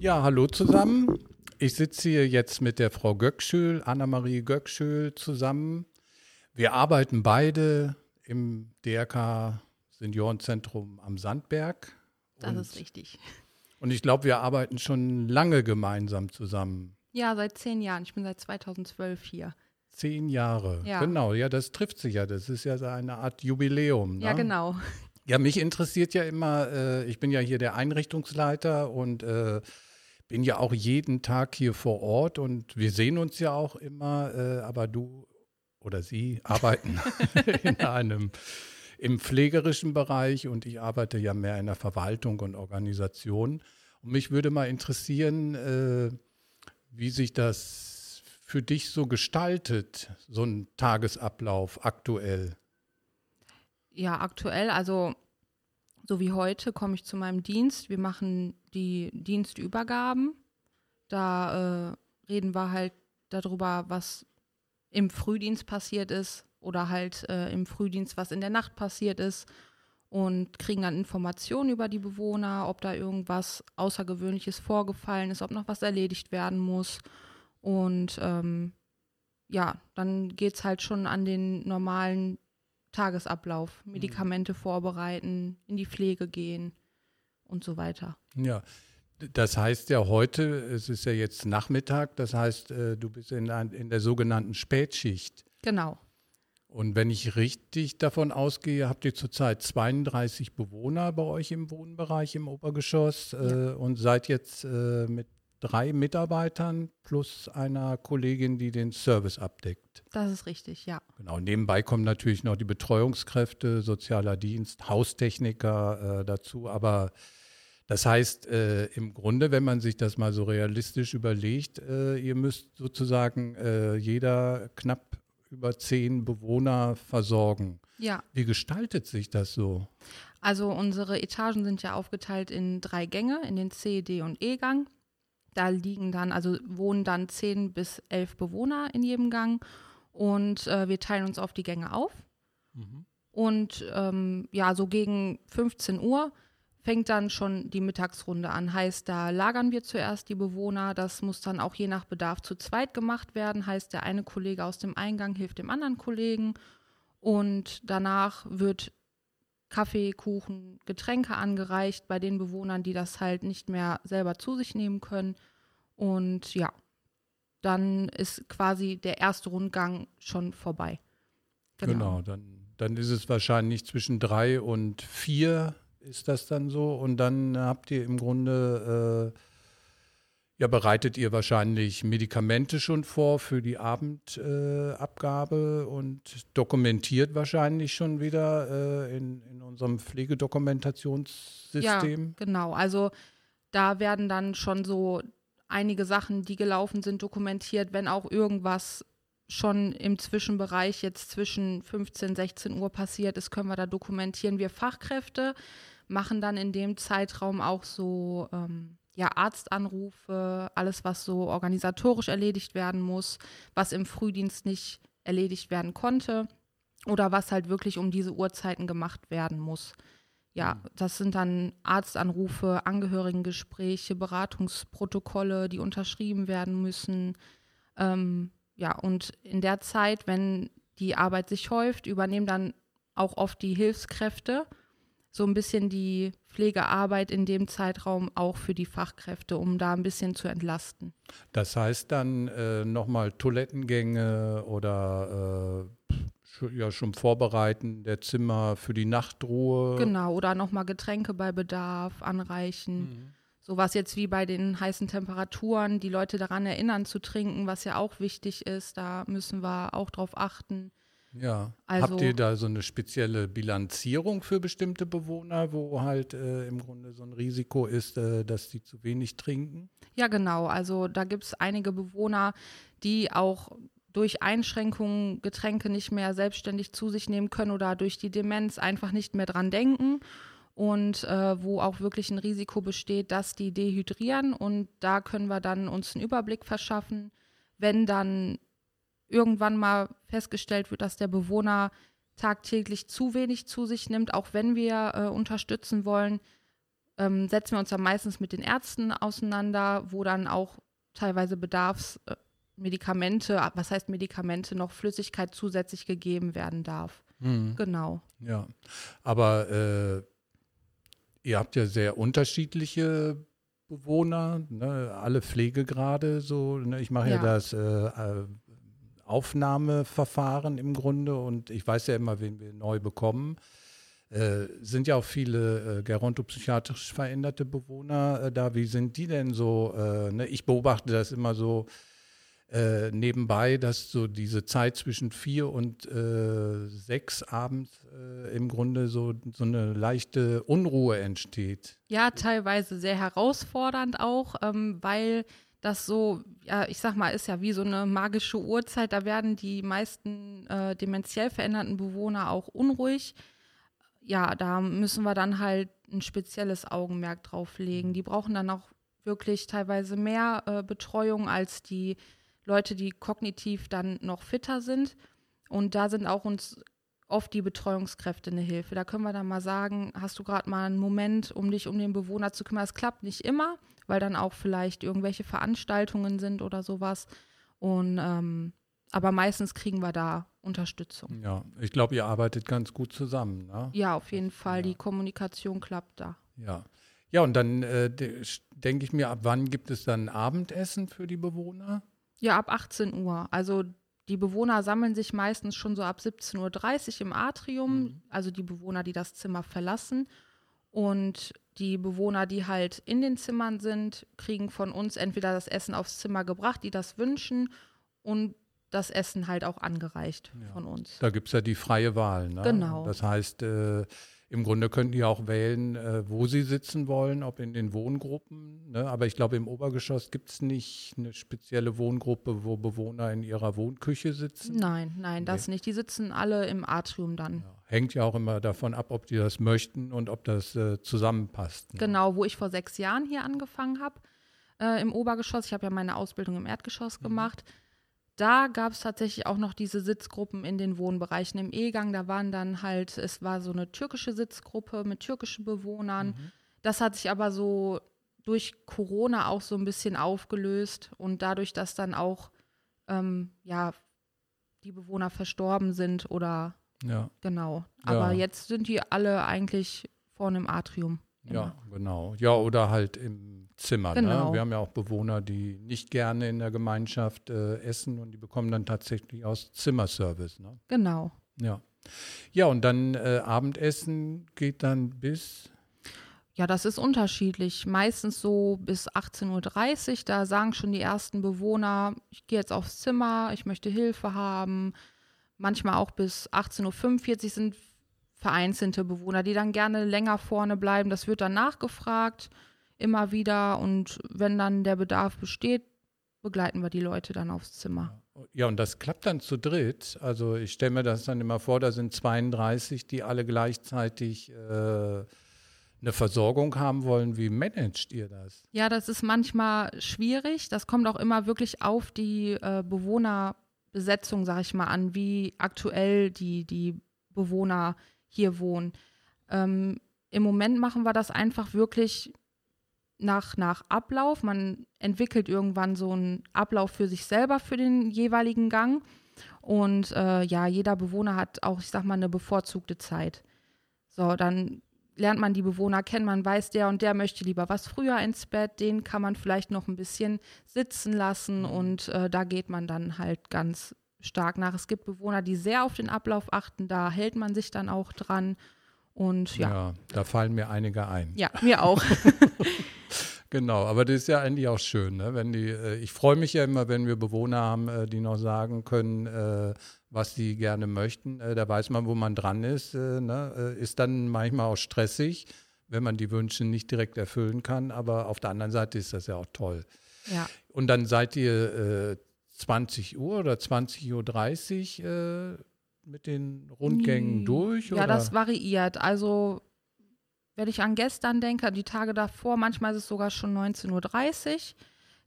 Ja, hallo zusammen. Ich sitze hier jetzt mit der Frau Göckschül, Anna-Marie Göckschül zusammen. Wir arbeiten beide im DRK Seniorenzentrum am Sandberg. Das ist richtig. Und ich glaube, wir arbeiten schon lange gemeinsam zusammen. Ja, seit zehn Jahren. Ich bin seit 2012 hier. Zehn Jahre. Ja. Genau, ja, das trifft sich ja. Das ist ja so eine Art Jubiläum. Ne? Ja, genau. Ja, mich interessiert ja immer, äh, ich bin ja hier der Einrichtungsleiter und äh, bin ja auch jeden Tag hier vor Ort und wir sehen uns ja auch immer, äh, aber du oder sie arbeiten in einem im pflegerischen Bereich und ich arbeite ja mehr in der Verwaltung und Organisation. Und mich würde mal interessieren, äh, wie sich das für dich so gestaltet, so ein Tagesablauf aktuell. Ja, aktuell, also so wie heute, komme ich zu meinem Dienst. Wir machen die Dienstübergaben. Da äh, reden wir halt darüber, was im Frühdienst passiert ist oder halt äh, im Frühdienst, was in der Nacht passiert ist und kriegen dann Informationen über die Bewohner, ob da irgendwas Außergewöhnliches vorgefallen ist, ob noch was erledigt werden muss. Und ähm, ja, dann geht es halt schon an den normalen Tagesablauf. Medikamente vorbereiten, in die Pflege gehen und so weiter. Ja, das heißt ja heute, es ist ja jetzt Nachmittag, das heißt, äh, du bist in, in der sogenannten Spätschicht. Genau. Und wenn ich richtig davon ausgehe, habt ihr zurzeit 32 Bewohner bei euch im Wohnbereich im Obergeschoss äh, und seid jetzt äh, mit drei Mitarbeitern plus einer Kollegin, die den Service abdeckt. Das ist richtig, ja. Genau, nebenbei kommen natürlich noch die Betreuungskräfte, sozialer Dienst, Haustechniker äh, dazu. Aber das heißt, äh, im Grunde, wenn man sich das mal so realistisch überlegt, äh, ihr müsst sozusagen äh, jeder knapp über zehn Bewohner versorgen. Ja, Wie gestaltet sich das so? also unsere Etagen sind ja aufgeteilt in drei Gänge, in den C, D und E-Gang. Da liegen dann, also wohnen dann zehn bis elf Bewohner in jedem Gang und äh, wir teilen uns auf die Gänge auf. Und ähm, ja, so gegen 15 Uhr fängt dann schon die Mittagsrunde an. Heißt, da lagern wir zuerst die Bewohner. Das muss dann auch je nach Bedarf zu zweit gemacht werden. Heißt, der eine Kollege aus dem Eingang hilft dem anderen Kollegen. Und danach wird Kaffee, Kuchen, Getränke angereicht bei den Bewohnern, die das halt nicht mehr selber zu sich nehmen können. Und ja, dann ist quasi der erste Rundgang schon vorbei. Genau, dann, dann ist es wahrscheinlich zwischen drei und vier ist das dann so. Und dann habt ihr im Grunde, äh, ja, bereitet ihr wahrscheinlich Medikamente schon vor für die Abendabgabe äh, und dokumentiert wahrscheinlich schon wieder äh, in, in unserem Pflegedokumentationssystem. Ja, genau. Also da werden dann schon so einige Sachen, die gelaufen sind, dokumentiert, wenn auch irgendwas schon im Zwischenbereich jetzt zwischen 15, 16 Uhr passiert ist, können wir da dokumentieren. Wir Fachkräfte machen dann in dem Zeitraum auch so ähm, ja, Arztanrufe, alles, was so organisatorisch erledigt werden muss, was im Frühdienst nicht erledigt werden konnte oder was halt wirklich um diese Uhrzeiten gemacht werden muss. Ja, das sind dann Arztanrufe, Angehörigengespräche, Beratungsprotokolle, die unterschrieben werden müssen. Ähm, ja, und in der Zeit, wenn die Arbeit sich häuft, übernehmen dann auch oft die Hilfskräfte so ein bisschen die Pflegearbeit in dem Zeitraum auch für die Fachkräfte, um da ein bisschen zu entlasten. Das heißt dann äh, nochmal Toilettengänge oder äh, ja, schon vorbereiten der Zimmer für die Nachtruhe. Genau, oder nochmal Getränke bei Bedarf anreichen. Sowas jetzt wie bei den heißen Temperaturen, die Leute daran erinnern zu trinken, was ja auch wichtig ist. Da müssen wir auch drauf achten. Ja. Also- Habt ihr da so eine spezielle Bilanzierung für bestimmte Bewohner, wo halt äh, im Grunde so ein Risiko ist, äh, dass die zu wenig trinken? Ja, genau. Also da gibt es einige Bewohner, die auch durch Einschränkungen Getränke nicht mehr selbstständig zu sich nehmen können oder durch die Demenz einfach nicht mehr dran denken und äh, wo auch wirklich ein Risiko besteht, dass die dehydrieren und da können wir dann uns einen Überblick verschaffen, wenn dann irgendwann mal festgestellt wird, dass der Bewohner tagtäglich zu wenig zu sich nimmt, auch wenn wir äh, unterstützen wollen, ähm, setzen wir uns dann meistens mit den Ärzten auseinander, wo dann auch teilweise Bedarfsmedikamente, äh, was heißt Medikamente, noch Flüssigkeit zusätzlich gegeben werden darf. Mhm. Genau. Ja, aber äh, ihr habt ja sehr unterschiedliche Bewohner, ne? alle Pflegegrade. So, ne? Ich mache ja. ja, das äh, äh, Aufnahmeverfahren im Grunde und ich weiß ja immer, wen wir neu bekommen. Äh, sind ja auch viele äh, gerontopsychiatrisch veränderte Bewohner äh, da. Wie sind die denn so? Äh, ne? Ich beobachte das immer so äh, nebenbei, dass so diese Zeit zwischen vier und äh, sechs abends im Grunde so, so eine leichte Unruhe entsteht. Ja, teilweise sehr herausfordernd auch, ähm, weil das so, ja, ich sag mal, ist ja wie so eine magische Uhrzeit. Da werden die meisten dementiell veränderten Bewohner auch unruhig ja, da müssen wir dann halt ein spezielles Augenmerk drauf legen. Die brauchen dann auch wirklich teilweise mehr äh, Betreuung als die Leute, die kognitiv dann noch fitter sind. Und da sind auch uns oft die Betreuungskräfte eine Hilfe. Da können wir dann mal sagen, hast du gerade mal einen Moment, um dich um den Bewohner zu kümmern. Es klappt nicht immer, weil dann auch vielleicht irgendwelche Veranstaltungen sind oder sowas. Und ähm, aber meistens kriegen wir da Unterstützung. Ja, ich glaube, ihr arbeitet ganz gut zusammen. Ne? Ja, auf jeden Fall. Ja. Die Kommunikation klappt da. Ja. Ja, und dann äh, denke ich mir, ab wann gibt es dann Abendessen für die Bewohner? Ja, ab 18 Uhr. Also die Bewohner sammeln sich meistens schon so ab 17.30 Uhr im Atrium, mhm. also die Bewohner, die das Zimmer verlassen. Und die Bewohner, die halt in den Zimmern sind, kriegen von uns entweder das Essen aufs Zimmer gebracht, die das wünschen, und das Essen halt auch angereicht ja. von uns. Da gibt es ja die freie Wahl. Ne? Genau. Das heißt, äh, im Grunde könnten die auch wählen, äh, wo sie sitzen wollen, ob in den Wohngruppen. Ne? Aber ich glaube, im Obergeschoss gibt es nicht eine spezielle Wohngruppe, wo Bewohner in ihrer Wohnküche sitzen. Nein, nein, das nee. nicht. Die sitzen alle im Atrium dann. Ja. Hängt ja auch immer davon ab, ob die das möchten und ob das äh, zusammenpasst. Ne? Genau, wo ich vor sechs Jahren hier angefangen habe, äh, im Obergeschoss. Ich habe ja meine Ausbildung im Erdgeschoss mhm. gemacht da gab es tatsächlich auch noch diese Sitzgruppen in den Wohnbereichen im E-Gang. Da waren dann halt, es war so eine türkische Sitzgruppe mit türkischen Bewohnern. Mhm. Das hat sich aber so durch Corona auch so ein bisschen aufgelöst und dadurch, dass dann auch ähm, ja die Bewohner verstorben sind oder ja. genau. Aber ja. jetzt sind die alle eigentlich vorne im Atrium. Ja, genau. Ja, oder halt im Zimmer. Ne? Genau. Ne? Wir haben ja auch Bewohner, die nicht gerne in der Gemeinschaft äh, essen und die bekommen dann tatsächlich aus Zimmerservice. Ne? Genau. Ja. Ja, und dann äh, Abendessen geht dann bis. Ja, das ist unterschiedlich. Meistens so bis 18.30 Uhr. Da sagen schon die ersten Bewohner, ich gehe jetzt aufs Zimmer, ich möchte Hilfe haben. Manchmal auch bis 18.45 Uhr sind vereinzelte Bewohner, die dann gerne länger vorne bleiben. Das wird dann nachgefragt immer wieder und wenn dann der Bedarf besteht, begleiten wir die Leute dann aufs Zimmer. Ja, und das klappt dann zu dritt. Also ich stelle mir das dann immer vor, da sind 32, die alle gleichzeitig äh, eine Versorgung haben wollen. Wie managt ihr das? Ja, das ist manchmal schwierig. Das kommt auch immer wirklich auf die äh, Bewohnerbesetzung, sage ich mal, an, wie aktuell die, die Bewohner hier wohnen. Ähm, Im Moment machen wir das einfach wirklich nach, nach Ablauf. Man entwickelt irgendwann so einen Ablauf für sich selber für den jeweiligen Gang. Und äh, ja, jeder Bewohner hat auch, ich sag mal, eine bevorzugte Zeit. So, dann lernt man die Bewohner kennen, man weiß, der und der möchte lieber was früher ins Bett, den kann man vielleicht noch ein bisschen sitzen lassen mhm. und äh, da geht man dann halt ganz stark nach. Es gibt Bewohner, die sehr auf den Ablauf achten, da hält man sich dann auch dran. Und ja. ja da fallen mir einige ein. Ja, mir auch. Genau, aber das ist ja eigentlich auch schön, ne? wenn die, äh, ich freue mich ja immer, wenn wir Bewohner haben, äh, die noch sagen können, äh, was sie gerne möchten. Äh, da weiß man, wo man dran ist. Äh, ne? Äh, ist dann manchmal auch stressig, wenn man die Wünsche nicht direkt erfüllen kann, aber auf der anderen Seite ist das ja auch toll. Ja. Und dann seid ihr 20 Uhr oder 20.30 Uhr mit den Rundgängen durch? Ja, oder? das variiert. Also wenn ich an gestern denke, die Tage davor, manchmal ist es sogar schon 19.30 Uhr.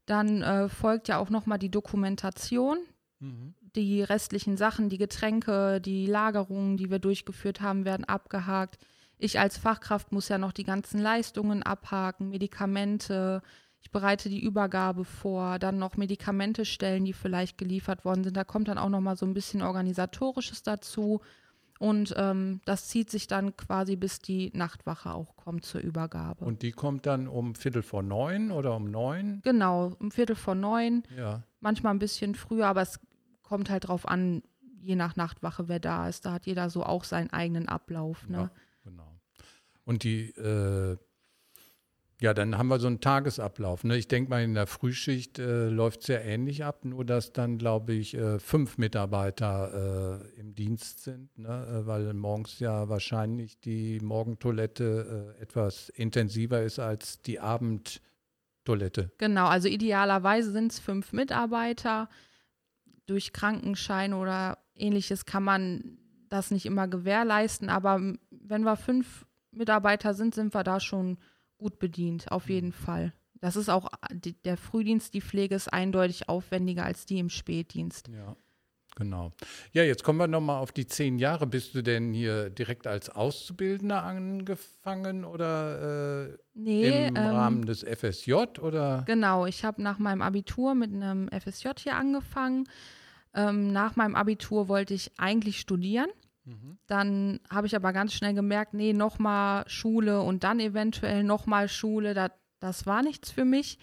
Dann äh, folgt ja auch nochmal die Dokumentation, mhm. die restlichen Sachen, die Getränke, die Lagerungen, die wir durchgeführt haben, werden abgehakt. ich als Fachkraft muss ja noch die ganzen Leistungen abhaken, Medikamente, ich bereite die Übergabe vor, dann noch Medikamente stellen, die vielleicht geliefert worden sind. Da kommt dann auch noch mal so ein bisschen organisatorisches dazu. Und ähm, das zieht sich dann quasi, bis die Nachtwache auch kommt zur Übergabe. Und die kommt dann um Viertel vor neun oder um neun? Genau, um Viertel vor neun. Ja. Manchmal ein bisschen früher, aber es kommt halt drauf an, je nach Nachtwache, wer da ist. Da hat jeder so auch seinen eigenen Ablauf. Ne? Ja, genau. Und die, äh, ja, dann haben wir so einen Tagesablauf. Ne? Ich denke mal, in der Frühschicht äh, läuft es sehr ähnlich ab, nur dass dann, glaube ich, äh, fünf Mitarbeiter äh, im Dienst sind, ne? Äh, weil morgens ja wahrscheinlich die Morgentoilette äh, etwas intensiver ist als die Abendtoilette. Genau, also idealerweise sind es fünf Mitarbeiter. Durch Krankenschein oder ähnliches kann man das nicht immer gewährleisten, aber wenn wir fünf Mitarbeiter sind, sind wir da schon gut bedient, auf jeden Mhm. Fall. Das ist auch, die, der Frühdienst, die Pflege ist eindeutig aufwendiger als die im Spätdienst. Ja, genau. Ja, jetzt kommen wir nochmal auf die zehn Jahre. Bist du denn hier direkt als Auszubildender angefangen oder äh, Nee, im ähm, Rahmen des FSJ oder? Genau, ich habe nach meinem Abitur mit einem FSJ hier angefangen. Ähm, nach meinem Abitur wollte ich eigentlich studieren. Mhm. Dann habe ich aber ganz schnell gemerkt, nee, nochmal Schule und dann eventuell nochmal Schule, das, das war nichts für mich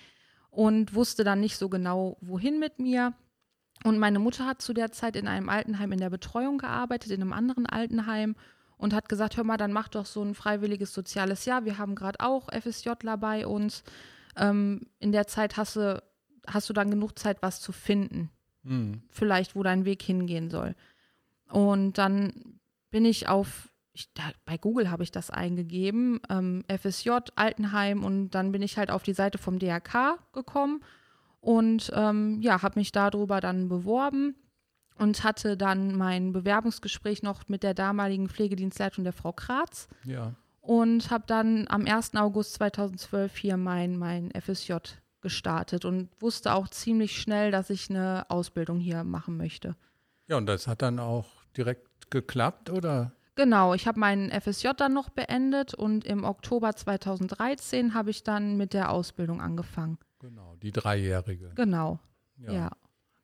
und wusste dann nicht so genau, wohin mit mir. Und meine Mutter hat zu der Zeit in einem Altenheim in der Betreuung gearbeitet, in einem anderen Altenheim und hat gesagt, hör mal, dann mach doch so ein freiwilliges soziales Jahr. Wir haben gerade auch FSJler bei uns. Ähm, in der Zeit hast du, hast du dann genug Zeit, was zu finden Mhm. vielleicht, wo dein Weg hingehen soll. Und dann bin ich auf, ich, da, bei Google habe ich das eingegeben, ähm, FSJ, Altenheim und dann bin ich halt auf die Seite vom DRK gekommen und ähm, ja, habe mich darüber dann beworben und hatte dann mein Bewerbungsgespräch noch mit der damaligen Pflegedienstleitung der Frau Kratz Ja. und habe dann am 1. August 2012 hier mein, mein FSJ gestartet und wusste auch ziemlich schnell, dass ich eine Ausbildung hier machen möchte. Ja, und das hat dann auch direkt geklappt, oder? Genau, ich habe meinen FSJ dann noch beendet und im Oktober 2013 habe ich dann mit der Ausbildung angefangen. Genau, die dreijährige. Genau, ja.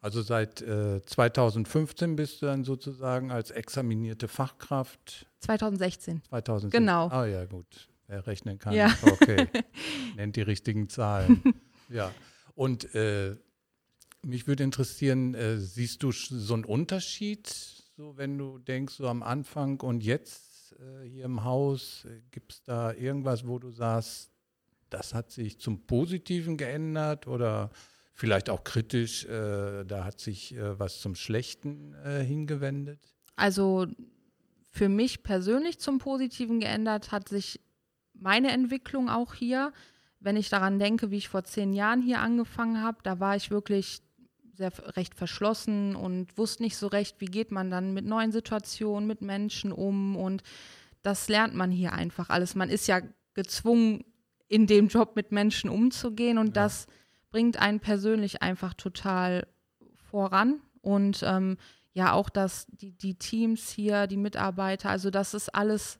Also seit äh, 2015 bist du dann sozusagen als examinierte Fachkraft 2016. 2016. Genau. Ah ja, gut. Wer rechnen kann. Ja. Okay. Nennt die richtigen Zahlen. ja. Und äh, mich würde interessieren, äh, siehst du so einen Unterschied, so wenn du denkst, so am Anfang und jetzt äh, hier im Haus, äh, gibt es da irgendwas, wo du sagst, das hat sich zum Positiven geändert oder vielleicht auch kritisch, äh, da hat sich äh, was zum Schlechten äh, hingewendet? Also für mich persönlich zum Positiven geändert hat sich meine Entwicklung auch hier. Wenn ich daran denke, wie ich vor zehn Jahren hier angefangen habe, da war ich wirklich sehr recht verschlossen und wusste nicht so recht, wie geht man dann mit neuen Situationen, mit Menschen um und das lernt man hier einfach alles. Man ist ja gezwungen, in dem Job mit Menschen umzugehen und Ja. das bringt einen persönlich einfach total voran und ähm, ja auch das, die, die Teams hier, die Mitarbeiter, also das ist alles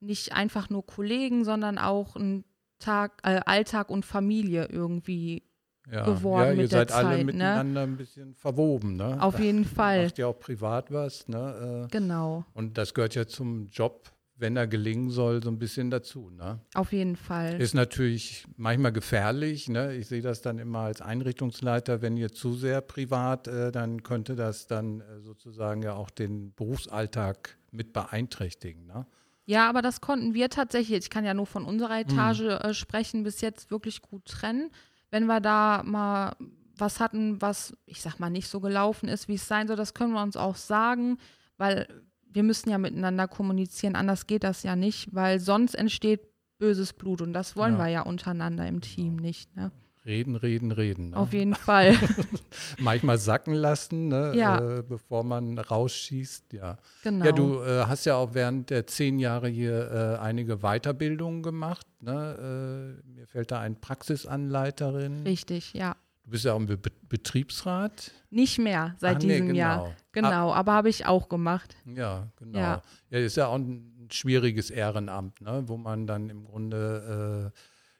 nicht einfach nur Kollegen, sondern auch ein Tag, äh, Alltag und Familie irgendwie. Ja, geworden ja ihr mit der seid alle Zeit, ne? miteinander ein bisschen verwoben, ne? Auf jeden Fall. Macht ja auch privat was, ne? äh, Genau, Und das gehört ja zum Job, wenn er gelingen soll, so ein bisschen dazu, ne? auf jeden Fall. Ist natürlich manchmal gefährlich, ne? Ich sehe das dann immer als Einrichtungsleiter, wenn ihr zu sehr privat, äh, dann könnte das dann äh, sozusagen ja auch den Berufsalltag mit beeinträchtigen, ne? Ja, aber das konnten wir tatsächlich, ich kann ja nur von Mhm. unserer Etage äh, sprechen, bis jetzt wirklich gut trennen. Wenn wir da mal was hatten, was, ich sag mal, nicht so gelaufen ist, wie es sein soll, das können wir uns auch sagen, weil wir müssen ja miteinander kommunizieren, anders geht das ja nicht, weil sonst entsteht böses Blut und das wollen Ja. wir ja untereinander im Team nicht. Ne? Reden, reden, reden. Ne? Auf jeden Fall. Manchmal sacken lassen, ne? Ja. äh, bevor man rausschießt, ja. genau. Ja, du äh, hast ja auch während der zehn Jahre hier äh, einige Weiterbildungen gemacht. Ne? Äh, mir fällt da ein Praxisanleiterin. Richtig, ja. Du bist ja auch im Be Betriebsrat. Nicht mehr seit Ach, diesem nee, genau. Jahr. Genau, aber habe ich auch gemacht. Ja, genau. Ja. ja, ist ja auch ein schwieriges Ehrenamt, ne? wo man dann im Grunde äh,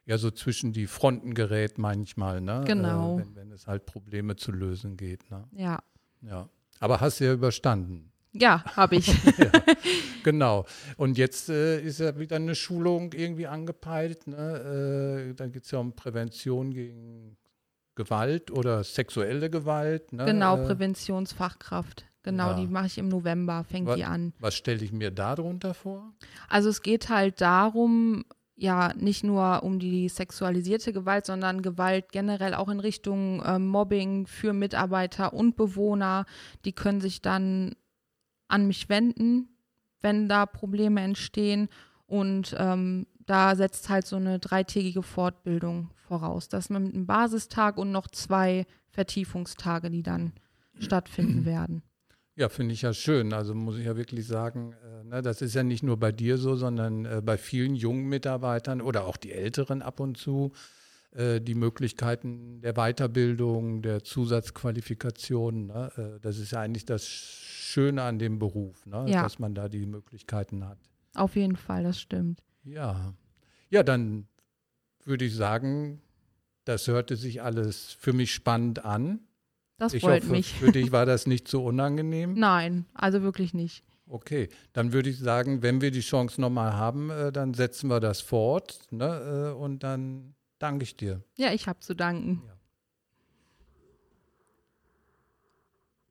ja so zwischen die Fronten gerät manchmal, ne? Genau. Äh, wenn, wenn, es halt Probleme zu lösen geht. Ne? Ja. Ja. Aber hast du ja überstanden. Ja, habe ich. ja, genau. Und jetzt äh, ist ja wieder eine Schulung irgendwie angepeilt. Ne? Äh, da geht es ja um Prävention gegen Gewalt oder sexuelle Gewalt. Ne? Genau, äh, Präventionsfachkraft. Genau, ja. die mache ich im November, fängt was, die an. Was stelle ich mir darunter vor? Also es geht halt darum, ja, nicht nur um die sexualisierte Gewalt, sondern Gewalt generell auch in Richtung äh, Mobbing für Mitarbeiter und Bewohner. Die können sich dann an mich wenden, wenn da Probleme entstehen. Und ähm, da setzt halt so eine dreitägige Fortbildung voraus. Das mit einem Basistag und noch zwei Vertiefungstage, die dann stattfinden werden. Ja, finde ich ja schön. Also muss ich ja wirklich sagen, äh, ne, das ist ja nicht nur bei dir so, sondern äh, bei vielen jungen Mitarbeitern oder auch die Älteren ab und zu äh, die Möglichkeiten der Weiterbildung, der Zusatzqualifikation. Ne, äh, das ist ja eigentlich das Schöne an dem Beruf, ne, ja. dass man da die Möglichkeiten hat. Auf jeden Fall, das stimmt. Ja. Ja, dann würde ich sagen, das hörte sich alles für mich spannend an. Das ich freut hoffe, mich. Für dich war das nicht so unangenehm? Nein, also wirklich nicht. Okay, dann würde ich sagen, wenn wir die Chance nochmal haben, äh, dann setzen wir das fort ne, äh, und dann danke ich dir. Ja, ich habe zu danken. Ja.